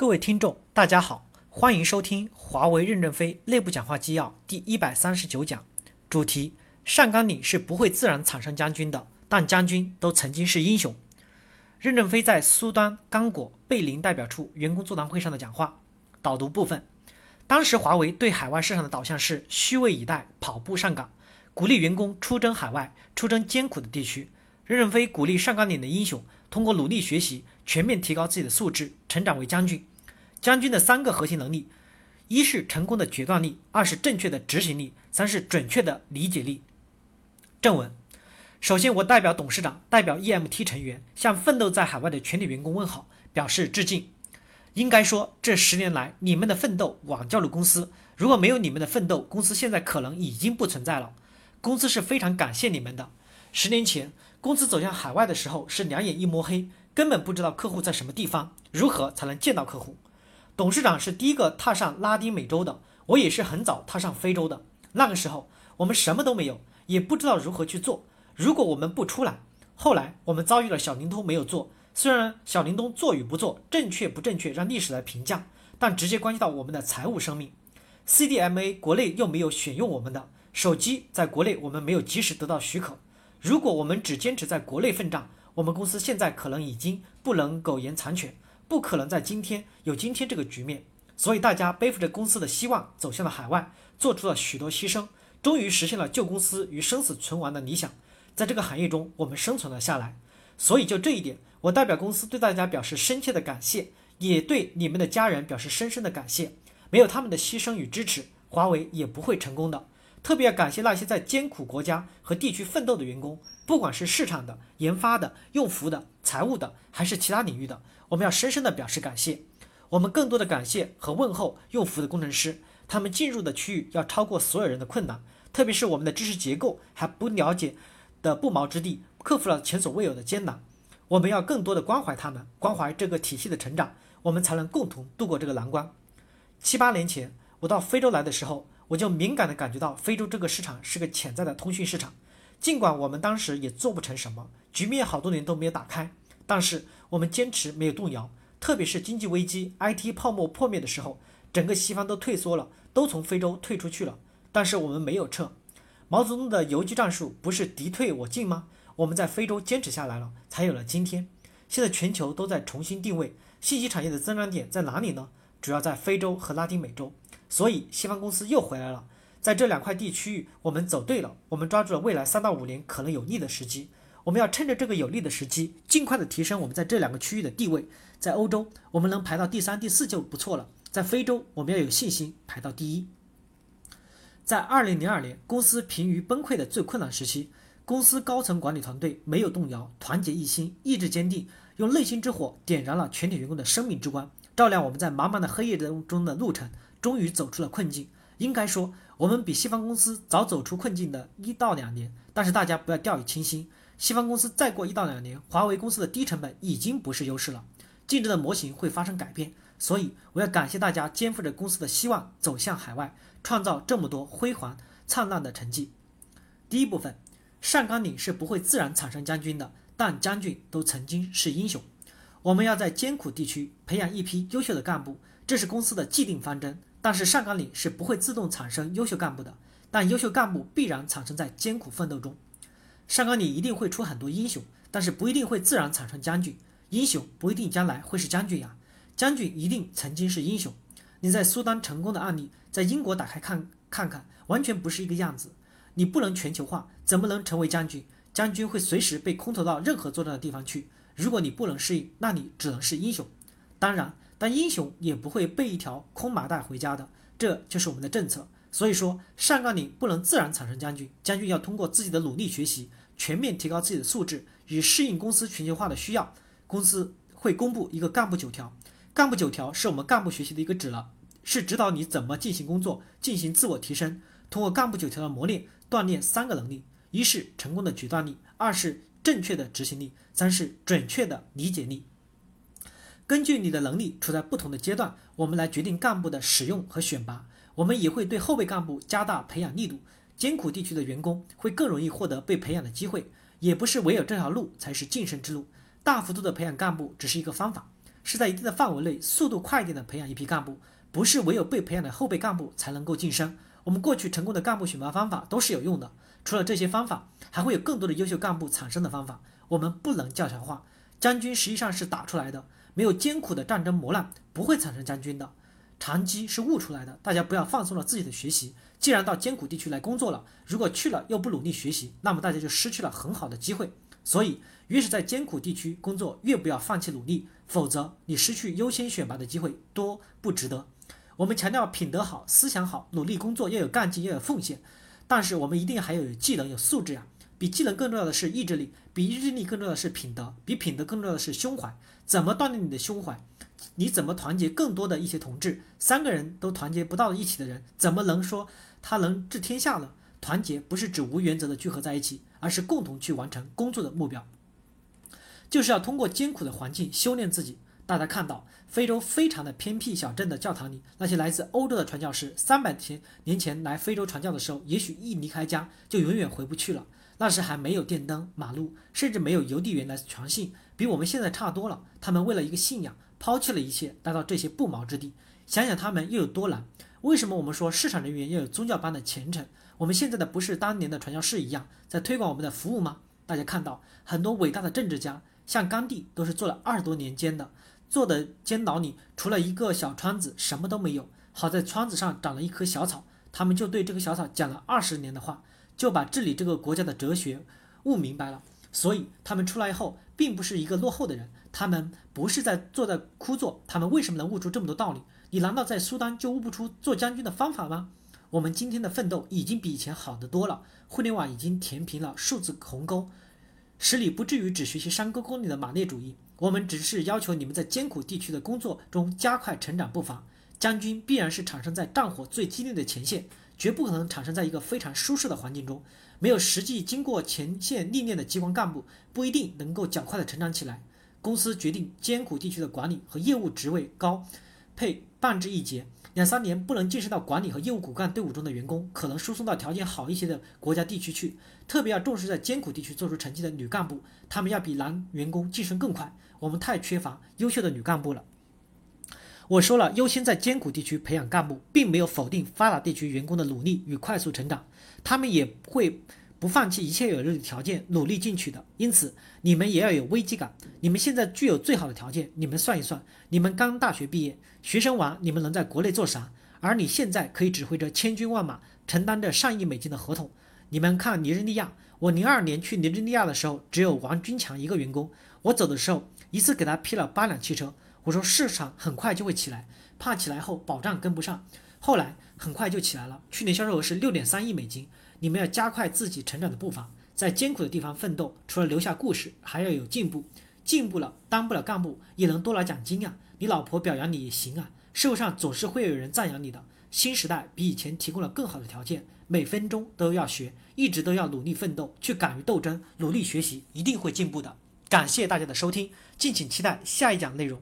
各位听众，大家好，欢迎收听华为任正非内部讲话纪要第一百三十九讲，主题：上甘岭是不会自然产生将军的，但将军都曾经是英雄。任正非在苏丹刚果贝林代表处员工座谈会上的讲话，导读部分。当时华为对海外市场的导向是虚位以待，跑步上岗，鼓励员工出征海外，出征艰苦的地区。任正非鼓励上甘岭的英雄通过努力学习，全面提高自己的素质，成长为将军。将军的三个核心能力：一是成功的决断力，二是正确的执行力，三是准确的理解力。正文：首先，我代表董事长，代表 EMT 成员，向奋斗在海外的全体员工问好，表示致敬。应该说，这十年来你们的奋斗挽救了公司。如果没有你们的奋斗，公司现在可能已经不存在了。公司是非常感谢你们的。十年前，公司走向海外的时候是两眼一摸黑，根本不知道客户在什么地方，如何才能见到客户。董事长是第一个踏上拉丁美洲的，我也是很早踏上非洲的。那个时候我们什么都没有，也不知道如何去做。如果我们不出来，后来我们遭遇了小灵通没有做。虽然小灵通做与不做，正确不正确让历史来评价，但直接关系到我们的财务生命。CDMA 国内又没有选用我们的手机，在国内我们没有及时得到许可。如果我们只坚持在国内奋战，我们公司现在可能已经不能苟延残喘。不可能在今天有今天这个局面，所以大家背负着公司的希望走向了海外，做出了许多牺牲，终于实现了救公司于生死存亡的理想。在这个行业中，我们生存了下来。所以就这一点，我代表公司对大家表示深切的感谢，也对你们的家人表示深深的感谢。没有他们的牺牲与支持，华为也不会成功的。特别要感谢那些在艰苦国家和地区奋斗的员工，不管是市场的、研发的、用服的、财务的，还是其他领域的。我们要深深的表示感谢，我们更多的感谢和问候用服的工程师，他们进入的区域要超过所有人的困难，特别是我们的知识结构还不了解的不毛之地，克服了前所未有的艰难。我们要更多的关怀他们，关怀这个体系的成长，我们才能共同度过这个难关。七八年前我到非洲来的时候，我就敏感地感觉到非洲这个市场是个潜在的通讯市场，尽管我们当时也做不成什么，局面好多年都没有打开。但是我们坚持没有动摇，特别是经济危机、IT 泡沫破灭的时候，整个西方都退缩了，都从非洲退出去了。但是我们没有撤。毛泽东的游击战术不是敌退我进吗？我们在非洲坚持下来了，才有了今天。现在全球都在重新定位，信息产业的增长点在哪里呢？主要在非洲和拉丁美洲。所以西方公司又回来了，在这两块地区域，我们走对了，我们抓住了未来三到五年可能有利的时机。我们要趁着这个有利的时机，尽快的提升我们在这两个区域的地位。在欧洲，我们能排到第三、第四就不错了。在非洲，我们要有信心排到第一。在二零零二年，公司濒于崩溃的最困难时期，公司高层管理团队没有动摇，团结一心，意志坚定，用内心之火点燃了全体员工的生命之光，照亮我们在茫茫的黑夜中中的路程，终于走出了困境。应该说，我们比西方公司早走出困境的一到两年。但是大家不要掉以轻心。西方公司再过一到两年，华为公司的低成本已经不是优势了，竞争的模型会发生改变。所以我要感谢大家肩负着公司的希望走向海外，创造这么多辉煌灿烂的成绩。第一部分，上甘岭是不会自然产生将军的，但将军都曾经是英雄。我们要在艰苦地区培养一批优秀的干部，这是公司的既定方针。但是上甘岭是不会自动产生优秀干部的，但优秀干部必然产生在艰苦奋斗中。上岗岭一定会出很多英雄，但是不一定会自然产生将军。英雄不一定将来会是将军呀，将军一定曾经是英雄。你在苏丹成功的案例，在英国打开看看看，完全不是一个样子。你不能全球化，怎么能成为将军？将军会随时被空投到任何作战的地方去。如果你不能适应，那你只能是英雄。当然，但英雄也不会背一条空麻袋回家的，这就是我们的政策。所以说，上岗岭不能自然产生将军，将军要通过自己的努力学习。全面提高自己的素质，以适应公司全球化的需要。公司会公布一个干部九条，干部九条是我们干部学习的一个指了，是指导你怎么进行工作，进行自我提升。通过干部九条的磨练，锻炼三个能力：一是成功的决断力，二是正确的执行力，三是准确的理解力。根据你的能力处在不同的阶段，我们来决定干部的使用和选拔。我们也会对后备干部加大培养力度。艰苦地区的员工会更容易获得被培养的机会，也不是唯有这条路才是晋升之路。大幅度的培养干部只是一个方法，是在一定的范围内，速度快一点的培养一批干部，不是唯有被培养的后备干部才能够晋升。我们过去成功的干部选拔方法都是有用的，除了这些方法，还会有更多的优秀干部产生的方法。我们不能教条化，将军实际上是打出来的，没有艰苦的战争磨难，不会产生将军的。长机是悟出来的，大家不要放松了自己的学习。既然到艰苦地区来工作了，如果去了又不努力学习，那么大家就失去了很好的机会。所以，越是在艰苦地区工作，越不要放弃努力，否则你失去优先选拔的机会多不值得。我们强调品德好、思想好、努力工作要有干劲、要有奉献，但是我们一定还要有技能、有素质呀。比技能更重要的是意志力，比意志力更重要的是品德，比品德更重要的是胸怀。怎么锻炼你的胸怀？你怎么团结更多的一些同志？三个人都团结不到一起的人，怎么能说他能治天下呢？团结不是指无原则的聚合在一起，而是共同去完成工作的目标，就是要通过艰苦的环境修炼自己。大家看到非洲非常的偏僻小镇的教堂里，那些来自欧洲的传教士，三百天年前来非洲传教的时候，也许一离开家就永远回不去了。那时还没有电灯、马路，甚至没有邮递员来传信，比我们现在差多了。他们为了一个信仰。抛弃了一切，来到这些不毛之地，想想他们又有多难？为什么我们说市场人员要有宗教般的虔诚？我们现在的不是当年的传教士一样，在推广我们的服务吗？大家看到很多伟大的政治家，像甘地，都是做了二十多年间的，做的监牢里除了一个小窗子，什么都没有。好在窗子上长了一棵小草，他们就对这个小草讲了二十年的话，就把治理这个国家的哲学悟明白了。所以他们出来后，并不是一个落后的人。他们不是在坐在枯坐，他们为什么能悟出这么多道理？你难道在苏丹就悟不出做将军的方法吗？我们今天的奋斗已经比以前好得多了，互联网已经填平了数字鸿沟，使你不至于只学习山沟沟里的马列主义。我们只是要求你们在艰苦地区的工作中加快成长步伐。将军必然是产生在战火最激烈的前线，绝不可能产生在一个非常舒适的环境中。没有实际经过前线历练的机关干部，不一定能够较快的成长起来。公司决定艰苦地区的管理和业务职位高，配半至一节，两三年不能晋升到管理和业务骨干队伍中的员工，可能输送到条件好一些的国家地区去。特别要重视在艰苦地区做出成绩的女干部，她们要比男员工晋升更快。我们太缺乏优秀的女干部了。我说了，优先在艰苦地区培养干部，并没有否定发达地区员工的努力与快速成长，他们也会。不放弃一切有利的条件，努力进取的。因此，你们也要有危机感。你们现在具有最好的条件，你们算一算，你们刚大学毕业，学生娃，你们能在国内做啥？而你现在可以指挥着千军万马，承担着上亿美金的合同。你们看尼日利亚，我零二年去尼日利亚的时候，只有王军强一个员工。我走的时候，一次给他批了八辆汽车。我说市场很快就会起来，怕起来后保障跟不上。后来很快就起来了，去年销售额是六点三亿美金。你们要加快自己成长的步伐，在艰苦的地方奋斗，除了留下故事，还要有进步。进步了，当不了干部，也能多拿奖金啊！你老婆表扬你也行啊！社会上总是会有人赞扬你的。新时代比以前提供了更好的条件，每分钟都要学，一直都要努力奋斗，去敢于斗争，努力学习，一定会进步的。感谢大家的收听，敬请期待下一讲内容。